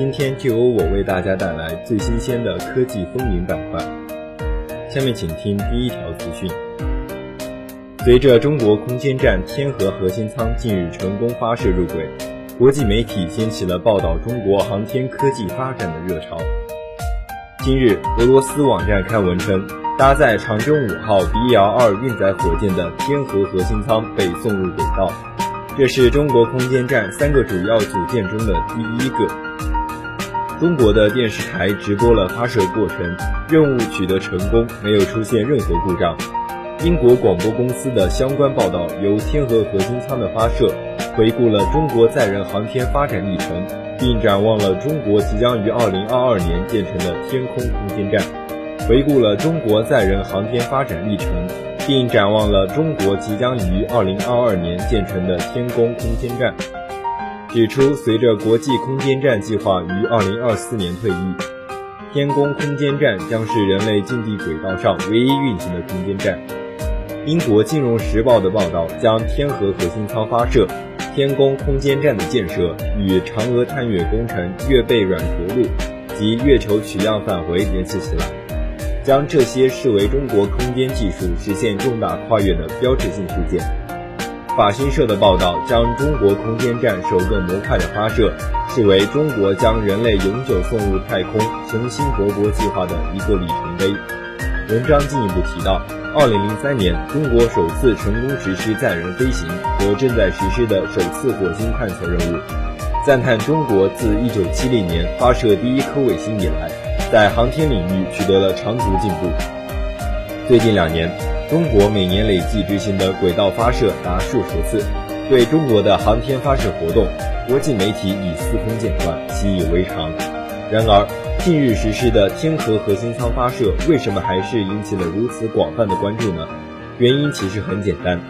今天就由我为大家带来最新鲜的科技风云板块。下面请听第一条资讯。随着中国空间站天河核心舱近日成功发射入轨，国际媒体掀起了报道中国航天科技发展的热潮。今日，俄罗斯网站刊文称，搭载长征五号 b l 二运载火箭的天河核心舱被送入轨道。这是中国空间站三个主要组件中的第一个。中国的电视台直播了发射过程，任务取得成功，没有出现任何故障。英国广播公司的相关报道由天河核心舱的发射，回顾了中国载人航天发展历程，并展望了中国即将于2022年建成的天空空间站。回顾了中国载人航天发展历程。并展望了中国即将于二零二二年建成的天宫空间站，指出随着国际空间站计划于二零二四年退役，天宫空间站将是人类近地轨道上唯一运行的空间站。英国金融时报的报道将天河核心舱发射、天宫空间站的建设与嫦娥探月工程月背软着陆及月球取样返回联系起来。将这些视为中国空间技术实现重大跨越的标志性事件。法新社的报道将中国空间站首个模块的发射视为中国将人类永久送入太空、雄心勃勃计划的一个里程碑。文章进一步提到，2003年中国首次成功实施载人飞行和正在实施的首次火星探测任务，赞叹中国自1970年发射第一颗卫星以来。在航天领域取得了长足进步。最近两年，中国每年累计执行的轨道发射达数十次。对中国的航天发射活动，国际媒体已司空见惯，习以为常。然而，近日实施的天河核心舱发射，为什么还是引起了如此广泛的关注呢？原因其实很简单，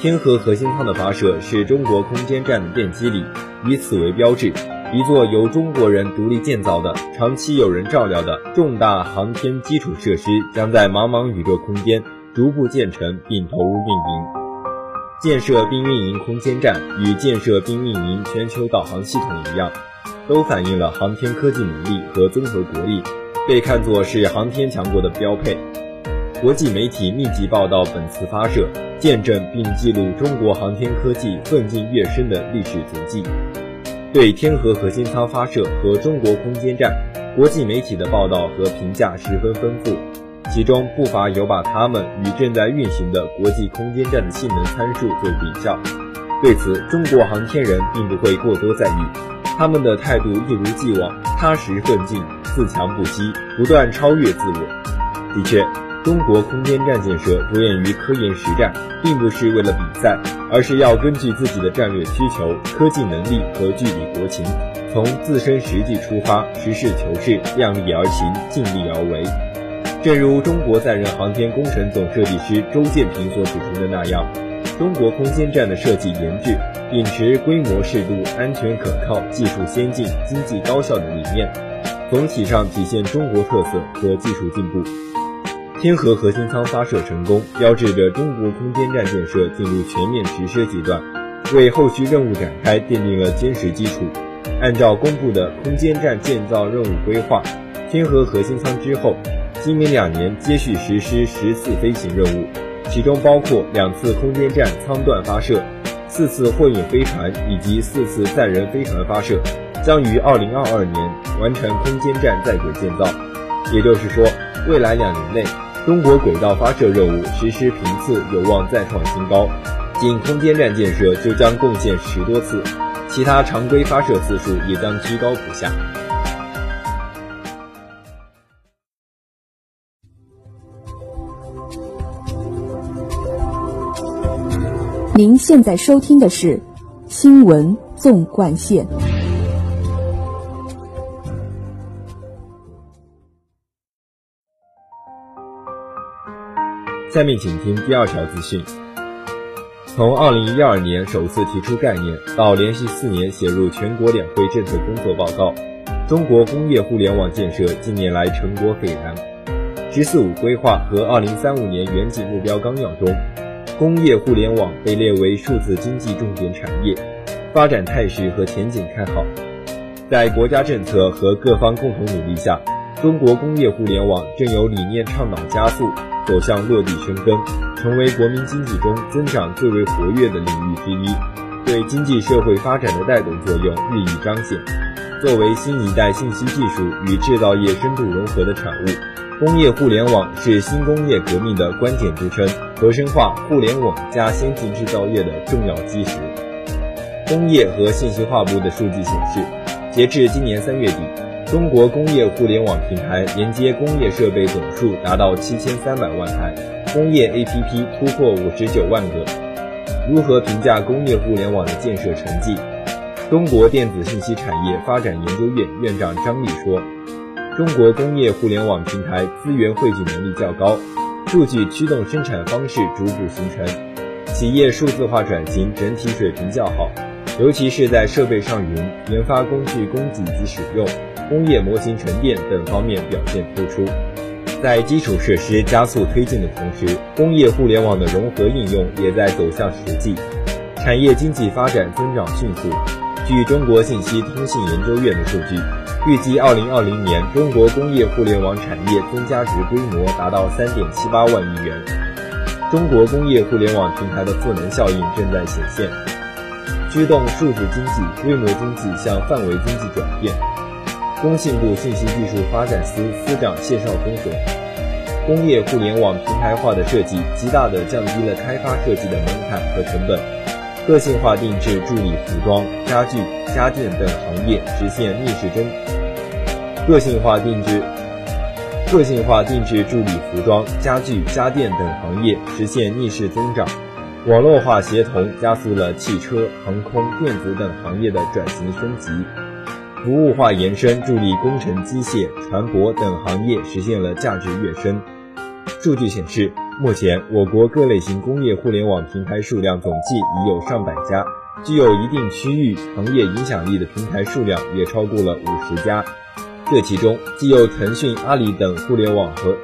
天河核心舱的发射是中国空间站的奠基礼，以此为标志。一座由中国人独立建造的、长期有人照料的重大航天基础设施，将在茫茫宇宙空间逐步建成并投入运营。建设并运营空间站与建设并运营全球导航系统一样，都反映了航天科技能力和综合国力，被看作是航天强国的标配。国际媒体密集报道本次发射，见证并记录中国航天科技奋进跃升的历史足迹。对天河核心舱发射和中国空间站，国际媒体的报道和评价十分丰富，其中不乏有把它们与正在运行的国际空间站的性能参数做比较。对此，中国航天人并不会过多在意，他们的态度一如既往，踏实奋进，自强不息，不断超越自我。的确。中国空间站建设着眼于科研实战，并不是为了比赛，而是要根据自己的战略需求、科技能力和具体国情，从自身实际出发，实事求是，量力而行，尽力而为。正如中国载人航天工程总设计师周建平所指出的那样，中国空间站的设计研制秉持规模适度、安全可靠、技术先进、经济高效的理念，总体上体现中国特色和技术进步。天河核心舱发射成功，标志着中国空间站建设进入全面实施阶段，为后续任务展开奠定了坚实基础。按照公布的空间站建造任务规划，天河核心舱之后，今明两年接续实施十次飞行任务，其中包括两次空间站舱段发射、四次货运飞船以及四次载人飞船发射，将于二零二二年完成空间站在轨建造。也就是说，未来两年内。中国轨道发射任务实施频次有望再创新高，仅空间站建设就将贡献十多次，其他常规发射次数也将居高不下。您现在收听的是新闻纵贯线。下面请听第二条资讯。从二零一二年首次提出概念到连续四年写入全国两会政策工作报告中国工业互联网建设近年来成果斐然。十四五规划和二零三五年远景目标纲要中工业互联网被列为数字经济重点产业，发展态势和前景看好。在国家政策和各方共同努力下，中国工业互联网正由理念倡导加速走向落地生根。成为国民经济中增长最为活跃的领域之一，对经济社会发展的带动作用日益彰显。作为新一代信息技术与制造业深度融合的产物，工业互联网是新工业革命的关键支撑和深化互联网加先进制造业的重要基石。工业和信息化部的数据显示，截至今年三月底，中国工业互联网平台连接工业设备总数达到七千三百万台。工业 APP 突破五十九万个。如何评价工业互联网的建设成绩？中国电子信息产业发展研究院院长张力说：“中国工业互联网平台资源汇聚能力较高，数据驱动生产方式逐步形成，企业数字化转型整体水平较好，尤其是在设备上云、研发工具供给及使用、工业模型沉淀等方面表现突出。”在基础设施加速推进的同时，工业互联网的融合应用也在走向实际，产业经济发展增长迅速。据中国信息通信研究院的数据，预计2020年中国工业互联网产业增加值规模达到3.78万亿元。中国工业互联网平台的赋能效应正在显现，驱动数字经济、规模经济向范围经济转变。工信部信息技术发展司司长谢绍峰说：“工业互联网平台化的设计，极大地降低了开发设计的门槛和成本。个性化定制助力服装、家具、家电等行业实现逆势增。个性化定制、个性化定制助力服装、家具、家电等行业实现逆势增长。网络化协同加速了汽车、航空、电子等行业的转型升级。”服务化延伸助力工程机械、船舶等行业实现了价值跃升。数据显示，目前我国各类型工业互联网平台数量总计已有上百家，具有一定区域行业影响力的平台数量也超过了五十家。这其中，既有腾讯、阿里等互联网和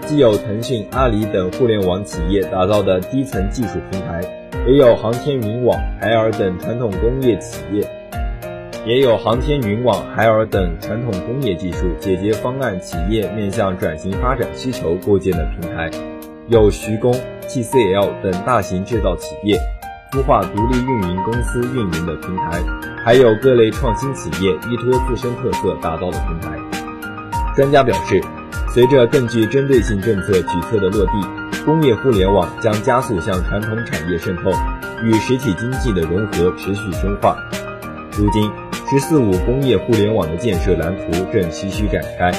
既有腾讯、阿里等互联网企业打造的低层技术平台，也有航天云网、海尔等传统工业企业。也有航天云网、海尔等传统工业技术解决方案企业面向转型发展需求构建的平台，有徐工、TCL 等大型制造企业孵化独立运营公司运营的平台，还有各类创新企业依托自身特色打造的平台。专家表示，随着更具针对性政策举措的落地，工业互联网将加速向传统产业渗透，与实体经济的融合持续深化。如今。“十四五”工业互联网的建设蓝图正徐徐展开。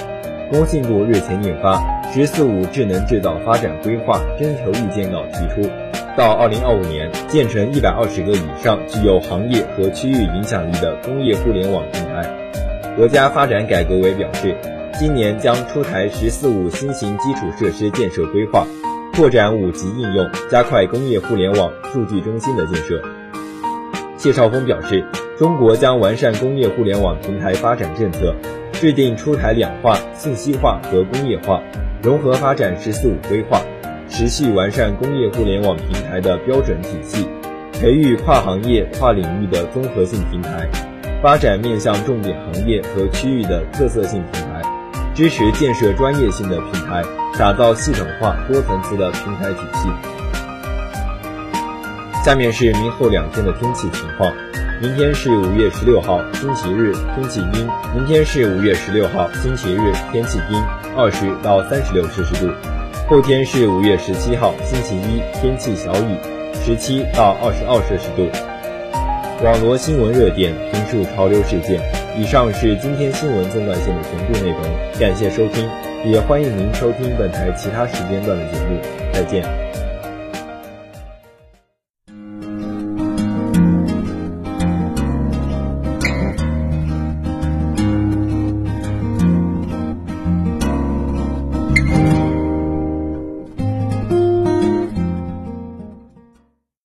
工信部日前印发《“十四五”智能制造发展规划》征求意见稿，提出，到2025年建成120个以上具有行业和区域影响力的工业互联网平台。国家发展改革委表示，今年将出台“十四五”新型基础设施建设规划，扩展五级应用，加快工业互联网数据中心的建设。谢少峰表示。中国将完善工业互联网平台发展政策，制定出台两化、信息化和工业化融合发展“十四五”规划，持续完善工业互联网平台的标准体系，培育跨行业、跨领域的综合性平台，发展面向重点行业和区域的特色性平台，支持建设专业性的平台，打造系统化、多层次的平台体系。下面是明后两天的天气情况。明天是五月十六号，星期日，天气阴。明天是五月十六号，星期日，天气阴，二十到三十六摄氏度。后天是五月十七号，星期一，天气小雨，十七到二十二摄氏度。网罗新闻热点，评述潮流事件。以上是今天新闻纵贯线的全部内容，感谢收听，也欢迎您收听本台其他时间段的节目。再见。